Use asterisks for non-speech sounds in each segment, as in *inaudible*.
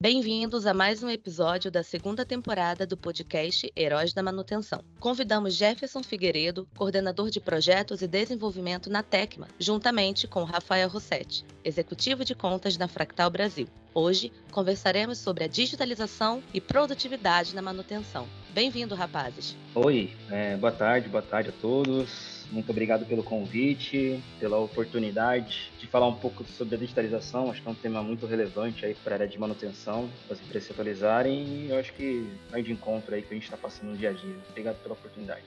Bem-vindos a mais um episódio da segunda temporada do podcast Heróis da Manutenção. Convidamos Jefferson Figueiredo, coordenador de projetos e desenvolvimento na Tecma, juntamente com Rafael Rossetti, executivo de contas na Fractal Brasil. Hoje conversaremos sobre a digitalização e produtividade na manutenção. Bem-vindo, rapazes. Oi, é, boa tarde, boa tarde a todos. Muito obrigado pelo convite, pela oportunidade de falar um pouco sobre a digitalização. Acho que é um tema muito relevante aí para a área de manutenção, para as empresas se atualizarem e eu acho que vai de encontro aí que a gente está passando no dia a dia. Obrigado pela oportunidade.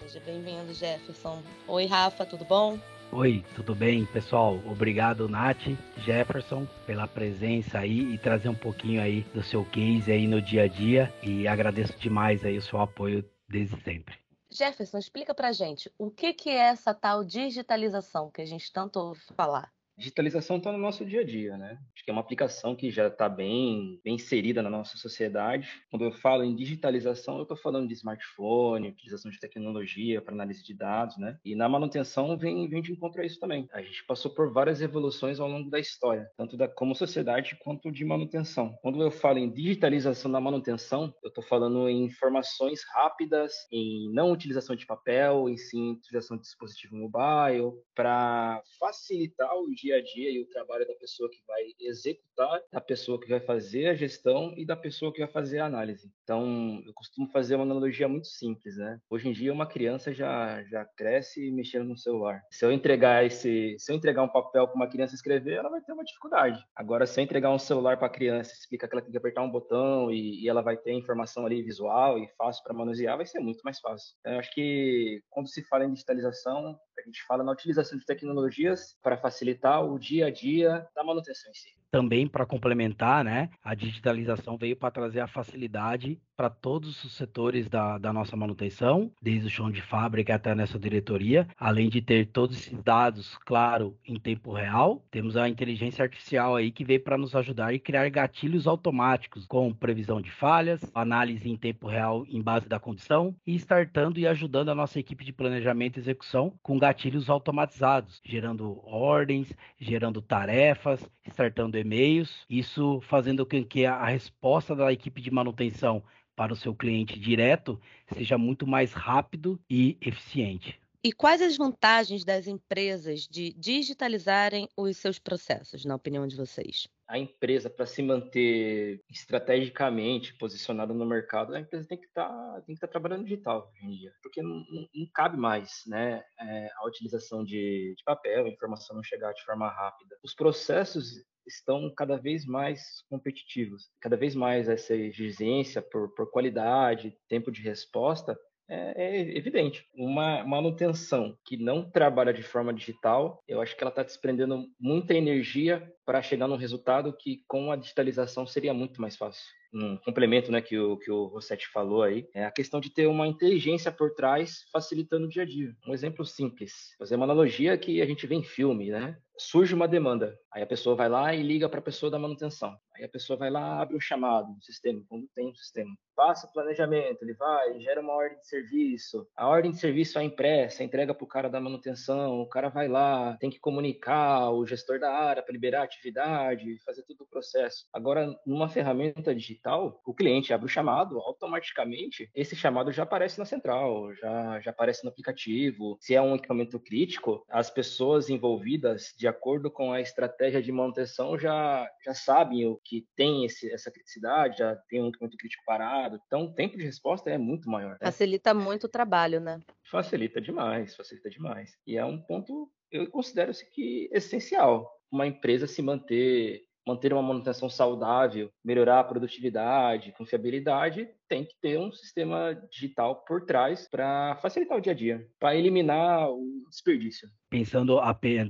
Seja bem-vindo, Jefferson. Oi, Rafa, tudo bom? Oi, tudo bem, pessoal? Obrigado, Nath, Jefferson, pela presença aí e trazer um pouquinho aí do seu case aí no dia a dia e agradeço demais aí o seu apoio desde sempre. Jefferson, explica pra gente o que, que é essa tal digitalização que a gente tanto ouve falar digitalização está no nosso dia a dia, né? Acho que é uma aplicação que já está bem, bem inserida na nossa sociedade. Quando eu falo em digitalização, eu estou falando de smartphone, utilização de tecnologia para análise de dados, né? E na manutenção vem, vem de encontro a isso também. A gente passou por várias evoluções ao longo da história, tanto da como sociedade quanto de manutenção. Quando eu falo em digitalização da manutenção, eu estou falando em informações rápidas, em não utilização de papel, em sim utilização de dispositivo mobile, para facilitar o dia dia a dia e o trabalho da pessoa que vai executar, da pessoa que vai fazer a gestão e da pessoa que vai fazer a análise. Então, eu costumo fazer uma analogia muito simples, né? Hoje em dia, uma criança já, já cresce mexendo no celular. Se eu entregar esse, se eu entregar um papel para uma criança escrever, ela vai ter uma dificuldade. Agora, se eu entregar um celular para a criança, explica que ela tem que apertar um botão e, e ela vai ter informação ali visual e fácil para manusear, vai ser muito mais fácil. Então, eu acho que quando se fala em digitalização, a gente fala na utilização de tecnologias para facilitar o dia a dia da manutenção em si. Também para complementar, né, a digitalização veio para trazer a facilidade para todos os setores da, da, nossa manutenção, desde o chão de fábrica até nessa diretoria, além de ter todos esses dados, claro, em tempo real, temos a inteligência artificial aí que veio para nos ajudar e criar gatilhos automáticos com previsão de falhas, análise em tempo real em base da condição e startando e ajudando a nossa equipe de planejamento e execução com gatilhos automatizados, gerando ordens, gerando tarefas, startando e-mails, isso fazendo com que a resposta da equipe de manutenção para o seu cliente direto seja muito mais rápido e eficiente. E quais as vantagens das empresas de digitalizarem os seus processos, na opinião de vocês? A empresa, para se manter estrategicamente posicionada no mercado, a empresa tem que estar tá, tem que tá trabalhando digital hoje em dia, porque não, não, não cabe mais né, é, a utilização de, de papel, a informação não chegar de forma rápida. Os processos estão cada vez mais competitivos. Cada vez mais essa exigência por, por qualidade, tempo de resposta, é, é, evidente. Uma manutenção que não trabalha de forma digital, eu acho que ela está desprendendo muita energia para chegar num resultado que com a digitalização seria muito mais fácil um complemento né, que, o, que o Rossetti falou aí, é a questão de ter uma inteligência por trás facilitando o dia a dia. Um exemplo simples, fazer uma analogia que a gente vê em filme, né? Surge uma demanda, aí a pessoa vai lá e liga para a pessoa da manutenção. Aí a pessoa vai lá, abre um chamado no sistema, quando tem um sistema. Passa o planejamento, ele vai, gera uma ordem de serviço. A ordem de serviço é impressa, entrega para o cara da manutenção, o cara vai lá, tem que comunicar o gestor da área para liberar a atividade, fazer todo o processo. Agora, numa ferramenta digital, digital, o cliente abre o chamado, automaticamente esse chamado já aparece na central, já, já aparece no aplicativo. Se é um equipamento crítico, as pessoas envolvidas, de acordo com a estratégia de manutenção, já, já sabem o que tem esse, essa criticidade, já tem um equipamento crítico parado. Então, o tempo de resposta é muito maior. Né? Facilita muito o trabalho, né? Facilita demais, facilita demais. E é um ponto, eu considero que essencial uma empresa se manter manter uma manutenção saudável, melhorar a produtividade, confiabilidade, tem que ter um sistema digital por trás para facilitar o dia a dia, para eliminar o desperdício. Pensando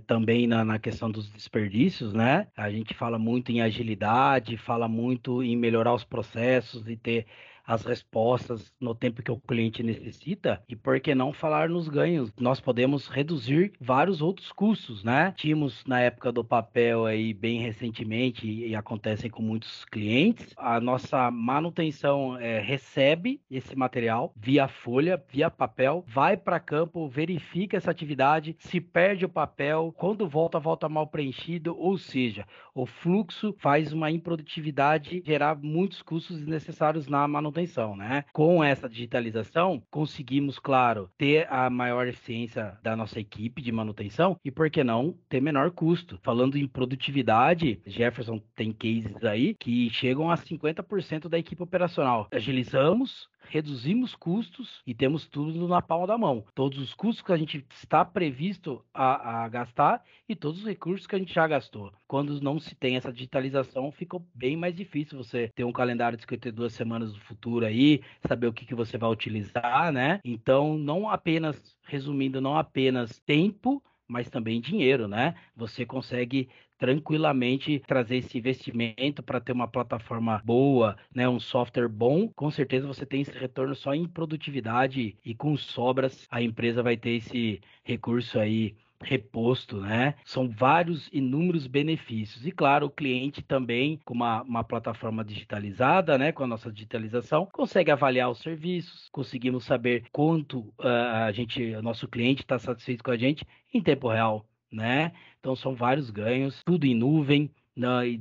também na, na, questão dos desperdícios, né? A gente fala muito em agilidade, fala muito em melhorar os processos e ter as respostas no tempo que o cliente necessita e por que não falar nos ganhos? Nós podemos reduzir vários outros custos, né? Tínhamos na época do papel aí bem recentemente e acontecem com muitos clientes, a nossa manutenção é, recebe esse material via folha, via papel, vai para campo, verifica essa atividade, se perde o papel, quando volta, volta mal preenchido, ou seja, o fluxo faz uma improdutividade gerar muitos custos desnecessários na manutenção, né? Com essa digitalização, conseguimos, claro, ter a maior eficiência da nossa equipe de manutenção e, por que não, ter menor custo. Falando em produtividade, Jefferson tem cases aí que chegam a 50% da equipe operacional. Agilizamos, reduzimos custos e temos tudo na palma da mão. Todos os custos que a gente está previsto a, a, gastar e todos os recursos que a gente já gastou. Quando não se tem essa digitalização, fica bem mais difícil você ter um calendário de 52 semanas do futuro aí, saber o que, que você vai utilizar, né? Então, não apenas, resumindo, não apenas tempo, mas também dinheiro, né? Você consegue tranquilamente trazer esse investimento para ter uma plataforma boa, né, um software bom, com certeza você tem esse retorno só em produtividade e com sobras a empresa vai ter esse recurso aí reposto, né? São vários inúmeros benefícios. E claro, o cliente também, com uma, uma plataforma digitalizada, né? Com a nossa digitalização, consegue avaliar os serviços, conseguimos saber quanto uh, a gente, o nosso cliente está satisfeito com a gente em tempo real, né? Então são vários ganhos, tudo em nuvem,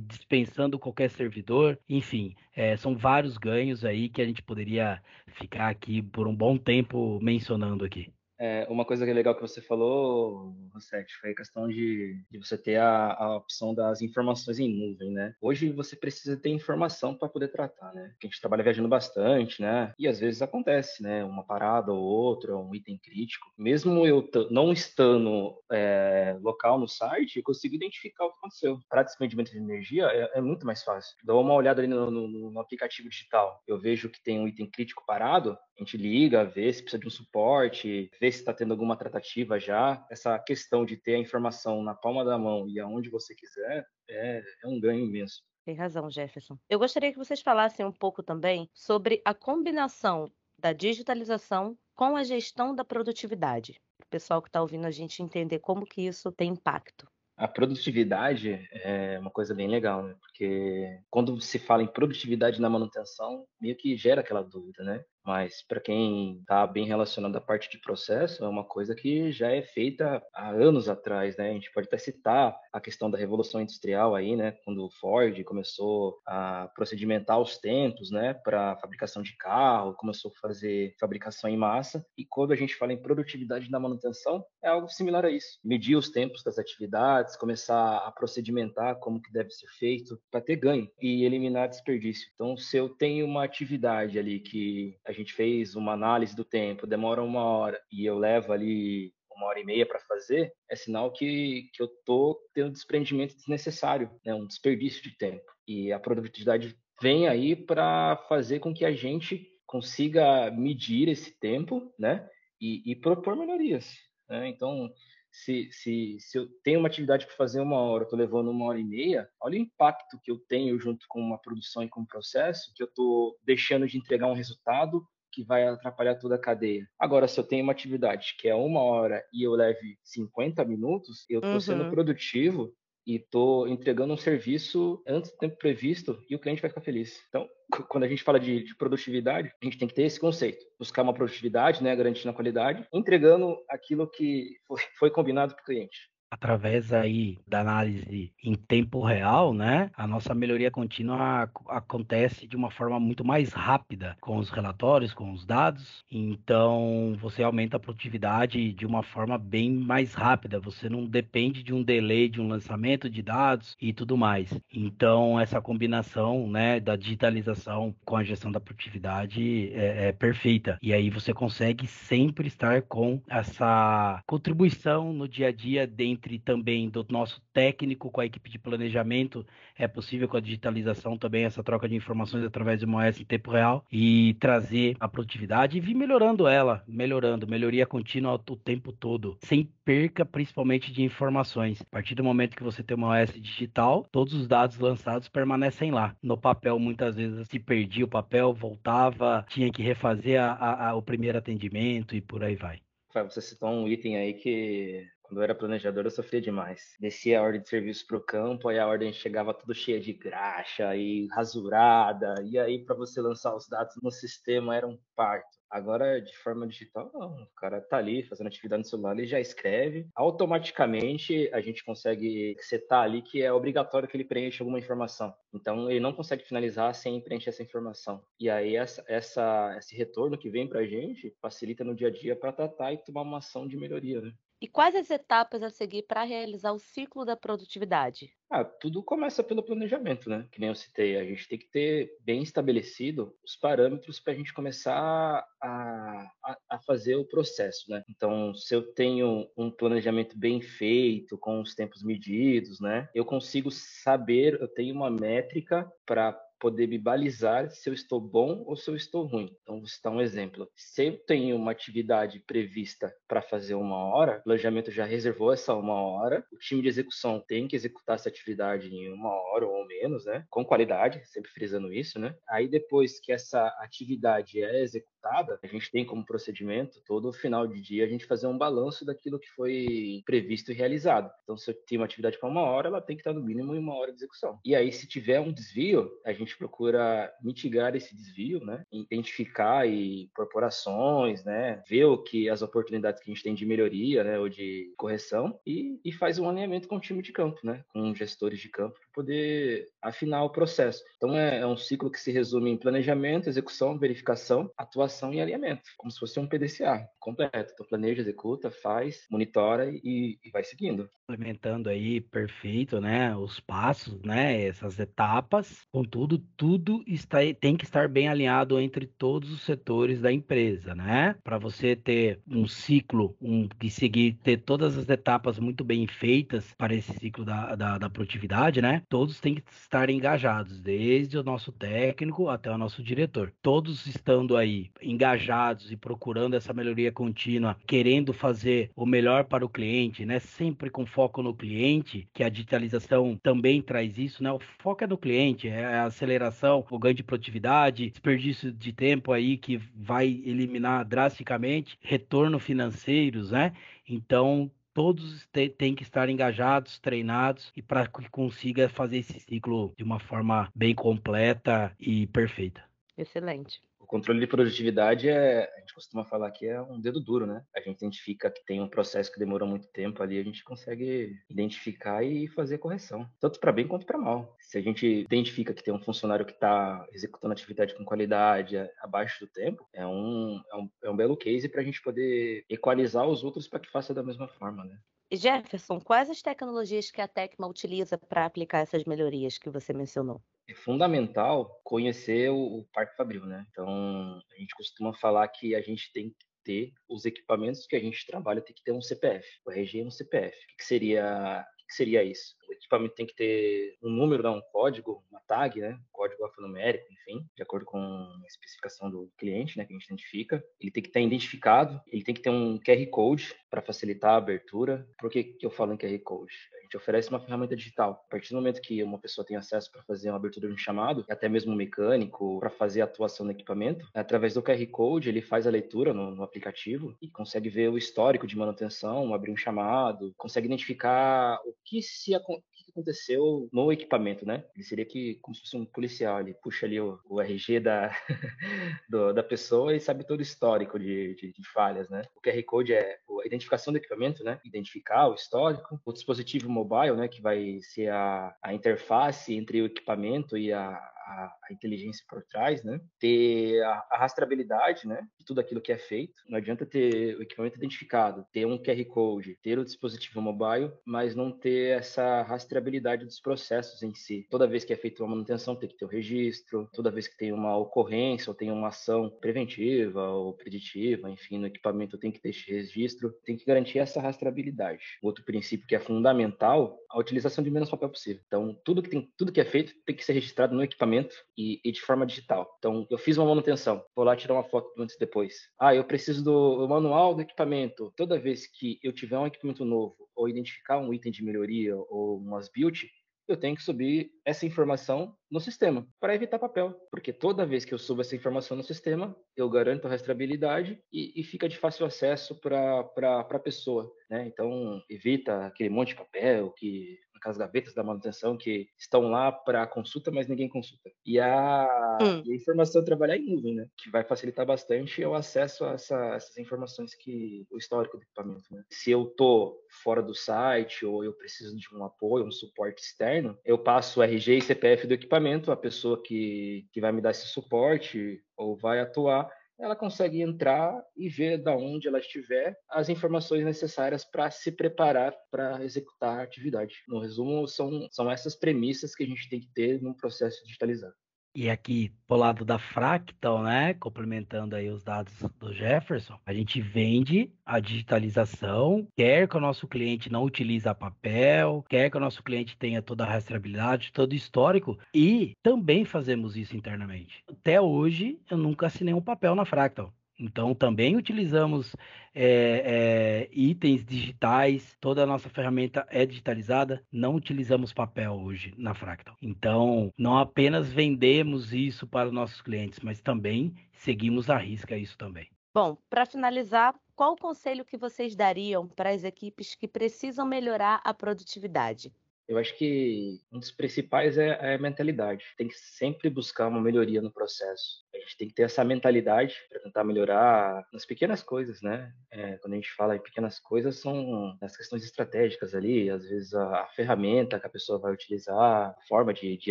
dispensando qualquer servidor, enfim, é, são vários ganhos aí que a gente poderia ficar aqui por um bom tempo mencionando aqui. É, uma coisa que é legal que você falou, Rossetti, foi a questão de, de você ter a, a, opção das informações em nuvem, né? Hoje você precisa ter informação para poder tratar, né? Porque a gente trabalha viajando bastante, né? E às vezes acontece, né? Uma parada ou outra, um item crítico. Mesmo eu não estando é, local no site, eu consigo identificar o que aconteceu. Para desprendimento de energia é, é, muito mais fácil. Dou uma olhada ali no, no, no aplicativo digital. Eu vejo que tem um item crítico parado, a gente liga, vê se precisa de um suporte, vê se está tendo alguma tratativa já. Essa questão de ter a informação na palma da mão e aonde você quiser é, é um ganho imenso. Tem razão, Jefferson. Eu gostaria que vocês falassem um pouco também sobre a combinação da digitalização com a gestão da produtividade. Para o pessoal que está ouvindo a gente entender como que isso tem impacto. A produtividade é uma coisa bem legal, né? Porque quando se fala em produtividade na manutenção, meio que gera aquela dúvida, né? Mas para quem está bem relacionado à parte de processo, é uma coisa que já é feita há anos atrás, né? A gente pode até citar a questão da revolução industrial aí, né? Quando o Ford começou a procedimentar os tempos, né? Para fabricação de carro, começou a fazer fabricação em massa. E quando a gente fala em produtividade na manutenção, é algo similar a isso. Medir os tempos das atividades, começar a procedimentar como que deve ser feito para ter ganho e eliminar desperdício. Então, se eu tenho uma atividade ali que a gente fez uma análise do tempo, demora uma hora e eu levo ali uma hora e meia para fazer, é sinal que, que eu estou tendo desprendimento desnecessário, né? um desperdício de tempo. E a produtividade vem aí para fazer com que a gente consiga medir esse tempo né? e, e propor melhorias. Né? Então, se, se, se eu tenho uma atividade para fazer uma hora, estou levando uma hora e meia, olha o impacto que eu tenho junto com uma produção e com um processo, que eu estou deixando de entregar um resultado que vai atrapalhar toda a cadeia. Agora, se eu tenho uma atividade que é uma hora e eu leve 50 minutos, eu estou uhum. sendo produtivo e estou entregando um serviço antes do tempo previsto e o cliente vai ficar feliz. Então, *laughs* quando a gente fala de, de, produtividade, a gente tem que ter esse conceito. Buscar uma produtividade, né, garantindo a qualidade, entregando aquilo que foi, foi combinado para o cliente através aí da análise em tempo real, né, a nossa melhoria contínua acontece de uma forma muito mais rápida com os relatórios, com os dados. Então, você aumenta a produtividade de uma forma bem mais rápida. Você não depende de um delay de um lançamento de dados e tudo mais. Então, essa combinação, né, da digitalização com a gestão da produtividade é, é perfeita. E aí você consegue sempre estar com essa contribuição no dia a dia dentro entre também do nosso técnico com a equipe de planejamento, é possível com a digitalização também essa troca de informações através de uma OS em tempo real e trazer a produtividade e vir melhorando ela, melhorando, melhoria contínua o tempo todo, sem perca principalmente de informações. A partir do momento que você tem uma OS digital, todos os dados lançados permanecem lá. No papel, muitas vezes se perdia o papel, voltava, tinha que refazer a, a, a, o primeiro atendimento e por aí vai. Você citou um item aí que quando eu era planejador, eu sofria demais. Descia a ordem de serviço para o campo, aí a ordem chegava tudo cheia de graxa e rasurada, e aí para você lançar os dados no sistema era um parto. Agora, de forma digital, não. O cara tá ali fazendo atividade no celular, ele já escreve. Automaticamente, a gente consegue setar ali que é obrigatório que ele preencha alguma informação. Então, ele não consegue finalizar sem preencher essa informação. E aí, essa, essa esse retorno que vem para a gente facilita no dia a dia para tratar e tomar uma ação de melhoria, né? E quais as etapas a seguir para realizar o ciclo da produtividade? Ah, tudo começa pelo planejamento, né? Que nem eu citei, a gente tem que ter bem estabelecido os parâmetros para a gente começar a, a, a, fazer o processo, né? Então, se eu tenho um planejamento bem feito, com os tempos medidos, né? Eu consigo saber, eu tenho uma métrica para poder me balizar se eu estou bom ou se eu estou ruim. Então, vou citar um exemplo. Se eu tenho uma atividade prevista para fazer uma hora, o planejamento já reservou essa uma hora, o time de execução tem que executar essa atividade em uma hora ou menos, né? Com qualidade, sempre frisando isso, né? Aí, depois que essa atividade é executada, a gente tem como procedimento, todo final de dia, a gente fazer um balanço daquilo que foi previsto e realizado. Então, se eu tenho uma atividade para uma hora, ela tem que estar no mínimo em uma hora de execução. E aí, se tiver um desvio, a gente gente procura mitigar esse desvio, né? Identificar e corporações, né? Ver o que as oportunidades que a gente tem de melhoria, né? Ou de correção e, e faz um alinhamento com o time de campo, né? Com gestores de campo poder afinar o processo. Então é, é, um ciclo que se resume em planejamento, execução, verificação, atuação e alinhamento, como se fosse um PDCA completo. Então planeja, executa, faz, monitora e, e vai seguindo. Implementando aí perfeito, né? Os passos, né? Essas etapas, contudo tudo está, tem que estar bem alinhado entre todos os setores da empresa, né? Para você ter um ciclo, um que seguir, ter todas as etapas muito bem feitas para esse ciclo da, da, da produtividade, Todos têm que estar engajados, desde o nosso técnico até o nosso diretor. Todos estando aí engajados e procurando essa melhoria contínua, querendo fazer o melhor para o cliente, né? Sempre com foco no cliente, que a digitalização também traz isso, né? O foco é no cliente, é a aceleração, o ganho de produtividade, desperdício de tempo aí que vai eliminar drasticamente, retorno financeiros, né? Então, todos têm que estar engajados, treinados e para que consiga fazer esse ciclo de uma forma bem completa e perfeita. Excelente controle de produtividade é, a gente costuma falar que é um dedo duro, né? A gente identifica que tem um processo que demorou muito tempo ali, a gente consegue identificar e fazer correção, tanto para bem quanto para mal. Se a gente identifica que tem um funcionário que está executando atividade com qualidade abaixo do tempo, é um, é um, é um belo case para a gente poder equalizar os outros para que faça da mesma forma, né? Jefferson, quais as tecnologias que a Tecma utiliza para aplicar essas melhorias que você mencionou? É fundamental conhecer o, o Parque Fabril, né? Então, a gente costuma falar que a gente tem que ter os equipamentos que a gente trabalha, tem que ter um CPF, o RG é um CPF. O que seria, o que seria isso? O equipamento tem que ter um número, um código, uma tag, né? Um código alfanumérico, enfim, de acordo com a especificação do cliente, né? Que a gente identifica. Ele tem que estar identificado, ele tem que ter um QR Code para facilitar a abertura. Por que, que eu falo em QR Code? gente oferece uma ferramenta digital. A partir do momento que uma pessoa tem acesso para fazer uma abertura de um chamado, até mesmo um mecânico, para fazer a atuação no equipamento, através do QR Code ele faz a leitura no, no aplicativo e consegue ver o histórico de manutenção, abrir um chamado, consegue identificar o que se que aconteceu no equipamento, né? Ele seria que, como se fosse um policial, ele puxa ali o, o RG da, *laughs* do, da pessoa e sabe todo o histórico de, de, de, falhas, né? O QR Code é a identificação do equipamento, né? Identificar o histórico. O dispositivo mobile, né? Que vai ser a, a interface entre o equipamento e a, a, a, inteligência por trás, né? Ter a, a, rastreabilidade, né? De tudo aquilo que é feito. Não adianta ter o equipamento identificado, ter um QR Code, ter o dispositivo mobile, mas não ter essa rastreabilidade dos processos em si. Toda vez que é feita uma manutenção, tem que ter o registro. Toda vez que tem uma ocorrência ou tem uma ação preventiva ou preditiva, enfim, no equipamento tem que ter esse registro. Tem que garantir essa rastreabilidade. Outro princípio que é fundamental, a utilização de menos papel possível. Então, tudo que tem, tudo que é feito tem que ser registrado no equipamento e, e de forma digital. Então, eu fiz uma manutenção, vou lá tirar uma foto antes e depois. Ah, eu preciso do manual do equipamento. Toda vez que eu tiver um equipamento novo ou identificar um item de melhoria ou umas build, eu tenho que subir essa informação no sistema para evitar papel, porque toda vez que eu subo essa informação no sistema, eu garanto a rastreabilidade e, e fica de fácil acesso para a pessoa. Né? Então, evita aquele monte de papel que aquelas gavetas da manutenção que estão lá para consulta, mas ninguém consulta. E a, hum. e a informação trabalhar em nuvem, né? Que vai facilitar bastante o acesso a essa, essas informações que o histórico do equipamento. Né? Se eu tô fora do site ou eu preciso de um apoio, um suporte externo, eu passo o RG e CPF do equipamento, a pessoa que, que vai me dar esse suporte ou vai atuar ela consegue entrar e ver da onde ela estiver as informações necessárias para se preparar para executar a atividade. No resumo, são, são essas premissas que a gente tem que ter num processo digitalizado. E aqui, pro lado da Fractal, né, complementando aí os dados do Jefferson, a gente vende a digitalização, quer que o nosso cliente não utilize papel, quer que o nosso cliente tenha toda a rastreabilidade, todo o histórico, e também fazemos isso internamente. Até hoje, eu nunca assinei um papel na Fractal. Então, também utilizamos é, é, itens digitais, toda a nossa ferramenta é digitalizada, não utilizamos papel hoje na Fractal. Então, não apenas vendemos isso para os nossos clientes, mas também seguimos a risca isso também. Bom, para finalizar, qual o conselho que vocês dariam para as equipes que precisam melhorar a produtividade? Eu acho que um dos principais é, é a mentalidade. Tem que sempre buscar uma melhoria no processo. A gente tem que ter essa mentalidade para tentar melhorar nas pequenas coisas, né? É, quando a gente fala em pequenas coisas, são as questões estratégicas ali, às vezes a, a ferramenta que a pessoa vai utilizar, a forma de, de,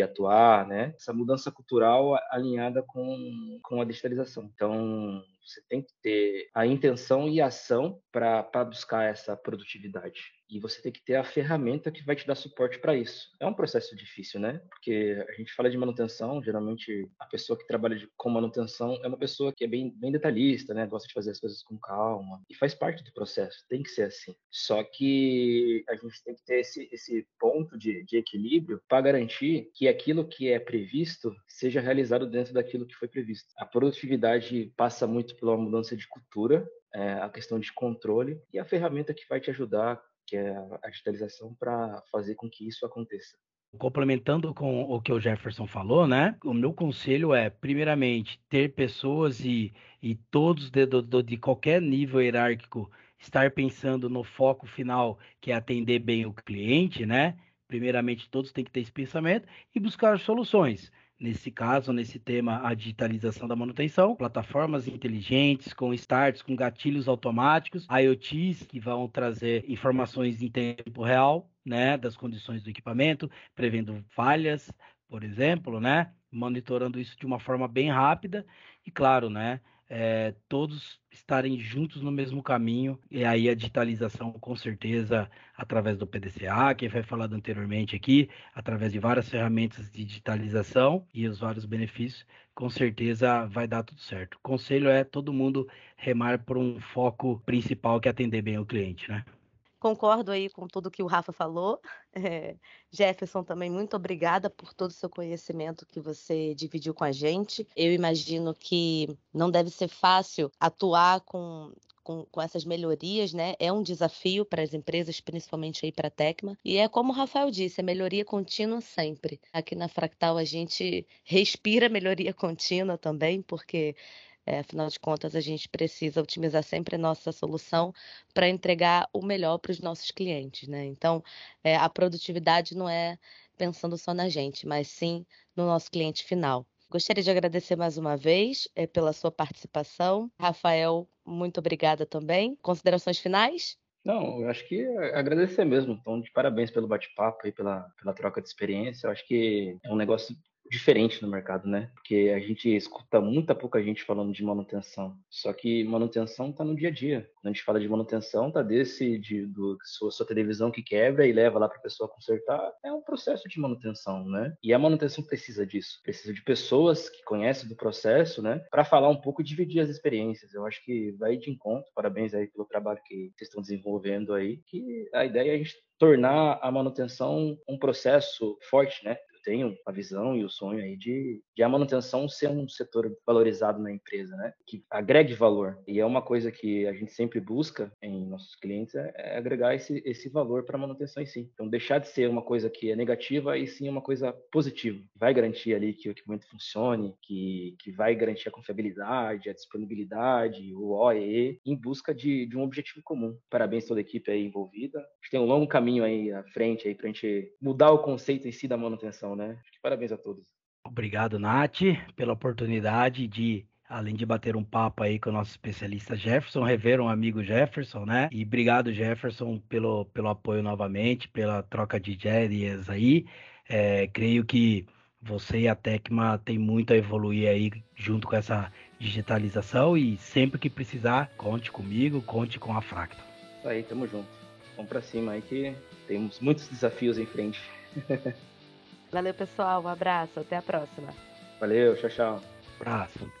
atuar, né? Essa mudança cultural alinhada com, com a digitalização. Então, você tem que ter a intenção e a ação para buscar essa produtividade. E você tem que ter a ferramenta que vai te dar suporte para isso. É um processo difícil, né? Porque a gente fala de manutenção, geralmente a pessoa que trabalha de, com manutenção é uma pessoa que é bem, bem detalhista, né? Gosta de fazer as coisas com calma. E faz parte do processo, tem que ser assim. Só que a gente tem que ter esse, esse ponto de, de equilíbrio para garantir que aquilo que é previsto seja realizado dentro daquilo que foi previsto. A produtividade passa muito pela mudança de cultura, é, a questão de controle e a ferramenta que vai te ajudar, que é a digitalização, para fazer com que isso aconteça. Complementando com o que o Jefferson falou, né? O meu conselho é, primeiramente, ter pessoas e, e todos de, de, de qualquer nível hierárquico estar pensando no foco final, que é atender bem o cliente, né? Primeiramente, todos têm que ter esse pensamento e buscar soluções nesse caso, nesse tema, a digitalização da manutenção, plataformas inteligentes, com starts, com gatilhos automáticos, IoTs que vão trazer informações em tempo real, né, das condições do equipamento, prevendo falhas, por exemplo, né, monitorando isso de uma forma bem rápida. E, claro, né, é, todos estarem juntos no mesmo caminho, e aí a digitalização, com certeza, através do PDCA, que foi falado anteriormente aqui, através de várias ferramentas de digitalização e os vários benefícios, com certeza vai dar tudo certo. O conselho é todo mundo remar por um foco principal que é atender bem o cliente, né? Concordo aí com tudo que o Rafa falou. É, Jefferson, também muito obrigada por todo o seu conhecimento que você dividiu com a gente. Eu imagino que não deve ser fácil atuar com com, com, essas melhorias, né? É um desafio para as empresas, principalmente aí para a Tecma. E é como o Rafael disse, é melhoria contínua sempre. Aqui na Fractal a gente respira melhoria contínua também, porque é, afinal de contas, a gente precisa otimizar sempre a nossa solução para entregar o melhor para os nossos clientes, né? Então, é, a produtividade não é pensando só na gente, mas sim no nosso cliente final. Gostaria de agradecer mais uma vez é, pela sua participação. Rafael, muito obrigada também. Considerações finais? Não, eu acho que agradecer mesmo. Então, de parabéns pelo bate-papo e pela, pela troca de experiência. Eu acho que é um negócio diferente no mercado, né? Porque a gente escuta muita pouca gente falando de manutenção. Só que manutenção está no dia a dia. Quando a gente fala de manutenção, tá desse de do, sua, sua televisão que quebra e leva lá para pessoa consertar. É um processo de manutenção, né? E a manutenção precisa disso. Precisa de pessoas que conhecem do processo, né? Para falar um pouco e dividir as experiências. Eu acho que vai de encontro. Parabéns aí pelo trabalho que vocês estão desenvolvendo aí. Que a ideia é a gente tornar a manutenção um processo forte, né? Tenho a visão e o sonho aí de, de a manutenção ser um setor valorizado na empresa, né? Que agregue valor. E é uma coisa que a gente sempre busca em nossos clientes é, é agregar esse, esse valor para a manutenção em si. Então, deixar de ser uma coisa que é negativa e sim uma coisa positiva. Vai garantir ali que o equipamento funcione, que, que vai garantir a confiabilidade, a disponibilidade, o OEE, em busca de, de um objetivo comum. Parabéns toda a equipe aí envolvida. A gente tem um longo caminho aí à frente aí para a gente mudar o conceito em si da manutenção né? Parabéns a todos. Obrigado, Nath, pela oportunidade de além de bater um papo aí com o nosso especialista Jefferson, rever um amigo Jefferson, né? E obrigado, Jefferson, pelo, pelo apoio novamente, pela troca de ideias aí. É, creio que você e a Tecma tem muito a evoluir aí junto com essa digitalização e sempre que precisar, conte comigo, conte com a Fractal. Isso aí, tamo junto. Vamos pra cima aí que temos muitos desafios em frente. *laughs* Valeu, pessoal. Um abraço. Até a próxima. Valeu, tchau, tchau. Abraço.